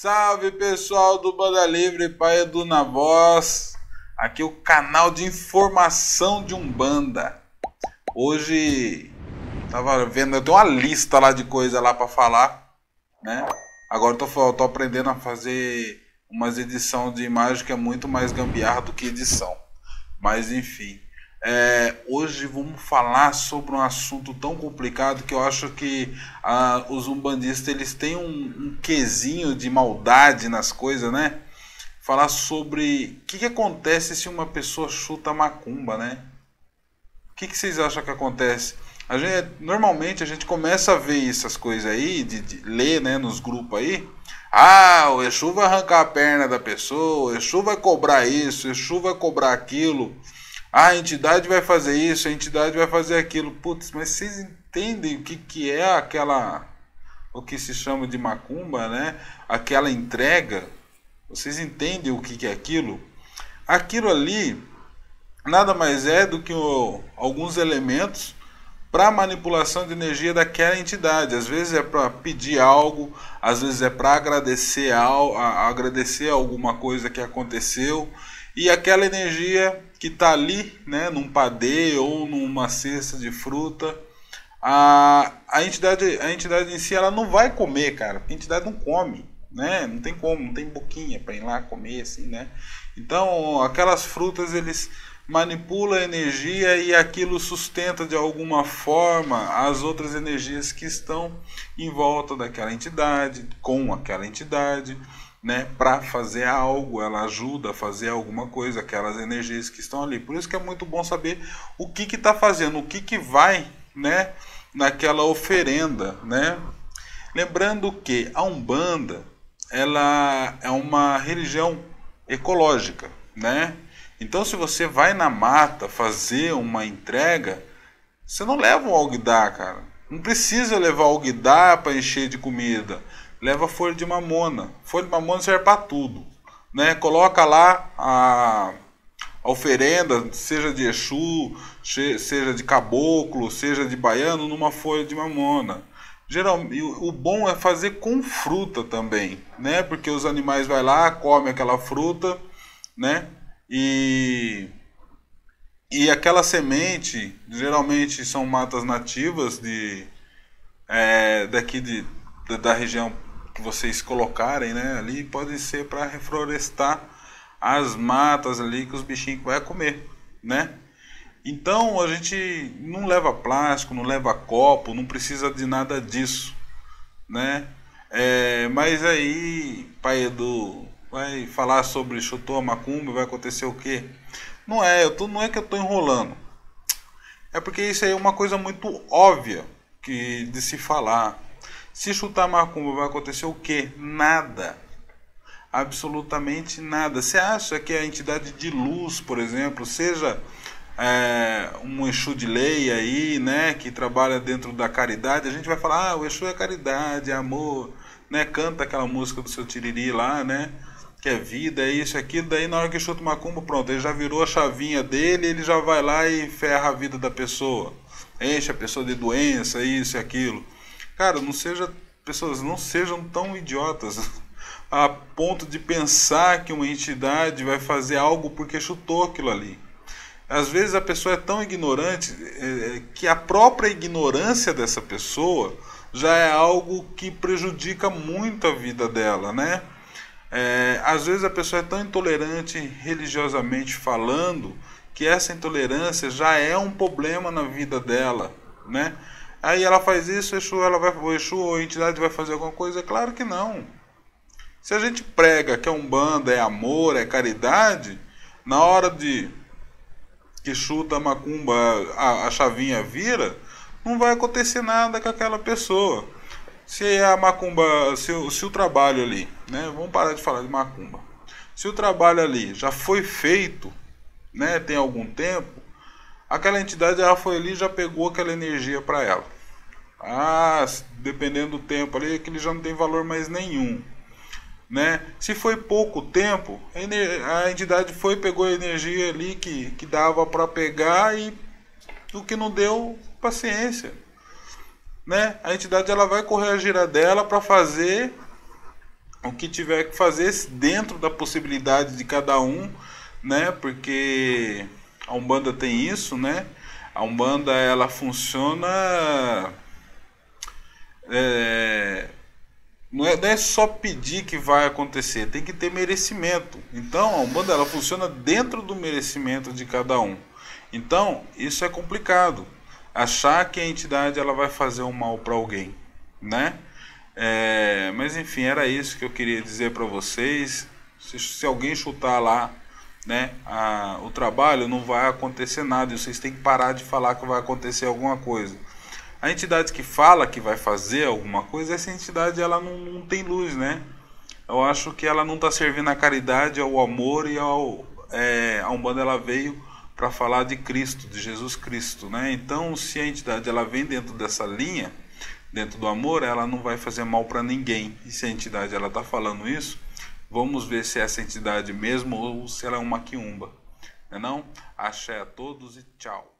Salve pessoal do Banda Livre, Pai Edu na voz. Aqui é o canal de informação de Umbanda. Hoje tava vendo, eu tenho uma lista lá de coisa lá para falar, né? Agora eu tô, tô aprendendo a fazer umas edição de imagem que é muito mais gambiarra do que edição. Mas enfim, é, hoje vamos falar sobre um assunto tão complicado que eu acho que ah, os umbandistas eles têm um, um quesinho de maldade nas coisas, né? Falar sobre o que, que acontece se uma pessoa chuta macumba, né? O que, que vocês acham que acontece? A gente, normalmente a gente começa a ver essas coisas aí, de, de ler né, nos grupos aí. Ah, o Exu vai arrancar a perna da pessoa, o Exu vai cobrar isso, o Exu vai cobrar aquilo. Ah, a entidade vai fazer isso, a entidade vai fazer aquilo. Putz, mas vocês entendem o que, que é aquela. o que se chama de macumba, né? Aquela entrega? Vocês entendem o que, que é aquilo? Aquilo ali nada mais é do que o, alguns elementos para manipulação de energia daquela entidade. Às vezes é para pedir algo, às vezes é para agradecer, ao, agradecer alguma coisa que aconteceu e aquela energia que está ali, né, num padê ou numa cesta de fruta, a, a, entidade, a entidade em si ela não vai comer, cara, a entidade não come, né? Não tem como, não tem boquinha para ir lá comer assim, né? Então, aquelas frutas eles manipulam a energia e aquilo sustenta de alguma forma as outras energias que estão em volta daquela entidade, com aquela entidade né, para fazer algo, ela ajuda a fazer alguma coisa, aquelas energias que estão ali. Por isso que é muito bom saber o que está fazendo, o que, que vai né, naquela oferenda. Né? Lembrando que a Umbanda ela é uma religião ecológica. Né? Então, se você vai na mata fazer uma entrega, você não leva um alguidar, cara. Não precisa levar alguidar para encher de comida leva folha de mamona. Folha de mamona serve para tudo. Né? Coloca lá a, oferenda, seja de Exu, seja de caboclo, seja de baiano, numa folha de mamona. Geralmente, o bom é fazer com fruta também, né? Porque os animais vai lá, comem aquela fruta, né? E e aquela semente, geralmente são matas nativas de é, daqui de, da região que vocês colocarem né, ali pode ser para reflorestar as matas ali que os bichinhos vai comer, né? Então a gente não leva plástico, não leva copo, não precisa de nada disso, né? É, mas aí, pai Edu, vai falar sobre chutou a macumba, vai acontecer o quê? Não é, eu tô, não é que eu estou enrolando. É porque isso aí é uma coisa muito óbvia que de se falar. Se chutar macumba vai acontecer o quê? Nada. Absolutamente nada. Você acha que a entidade de luz, por exemplo, seja é, um Exu de lei aí, né, que trabalha dentro da caridade, a gente vai falar, ah, o Exu é caridade, é amor, né, canta aquela música do seu tiriri lá, né, que é vida, é isso, é aquilo, daí na hora que chuta macumba, pronto, ele já virou a chavinha dele, ele já vai lá e ferra a vida da pessoa, enche a pessoa de doença, isso e aquilo. Cara, não seja pessoas não sejam tão idiotas a ponto de pensar que uma entidade vai fazer algo porque chutou aquilo ali. Às vezes a pessoa é tão ignorante é, é, que a própria ignorância dessa pessoa já é algo que prejudica muito a vida dela, né? É, às vezes a pessoa é tão intolerante religiosamente falando que essa intolerância já é um problema na vida dela, né? Aí ela faz isso, o Exu, ela vai, o Exu ou a entidade vai fazer alguma coisa? Claro que não. Se a gente prega que é um banda, é amor, é caridade, na hora de que chuta a macumba, a, a chavinha vira, não vai acontecer nada com aquela pessoa. Se a macumba, se, se o trabalho ali, né, vamos parar de falar de macumba. Se o trabalho ali já foi feito, né, tem algum tempo, aquela entidade ela foi ali já pegou aquela energia para ela. Ah, dependendo do tempo ali, aquele já não tem valor mais nenhum. Né? Se foi pouco tempo, a entidade foi pegou a energia ali que, que dava para pegar e o que não deu, paciência. Né? A entidade ela vai correr a gira dela para fazer o que tiver que fazer dentro da possibilidade de cada um, né? Porque a Umbanda tem isso, né? A Umbanda ela funciona é, não é, não é só pedir que vai acontecer, tem que ter merecimento. Então a Umbanda ela funciona dentro do merecimento de cada um. Então isso é complicado. Achar que a entidade ela vai fazer um mal para alguém, né? É, mas enfim, era isso que eu queria dizer para vocês. Se, se, alguém chutar lá, né, a, o trabalho, não vai acontecer nada. E vocês têm que parar de falar que vai acontecer alguma coisa. A entidade que fala que vai fazer alguma coisa, essa entidade ela não, não tem luz, né? Eu acho que ela não está servindo a caridade, ao amor e ao é, a umbanda ela veio para falar de Cristo, de Jesus Cristo, né? Então, se a entidade ela vem dentro dessa linha dentro do amor, ela não vai fazer mal para ninguém. E se a entidade ela está falando isso, vamos ver se é essa entidade mesmo ou se ela é uma quiumba. Não é não? Axé a todos e tchau.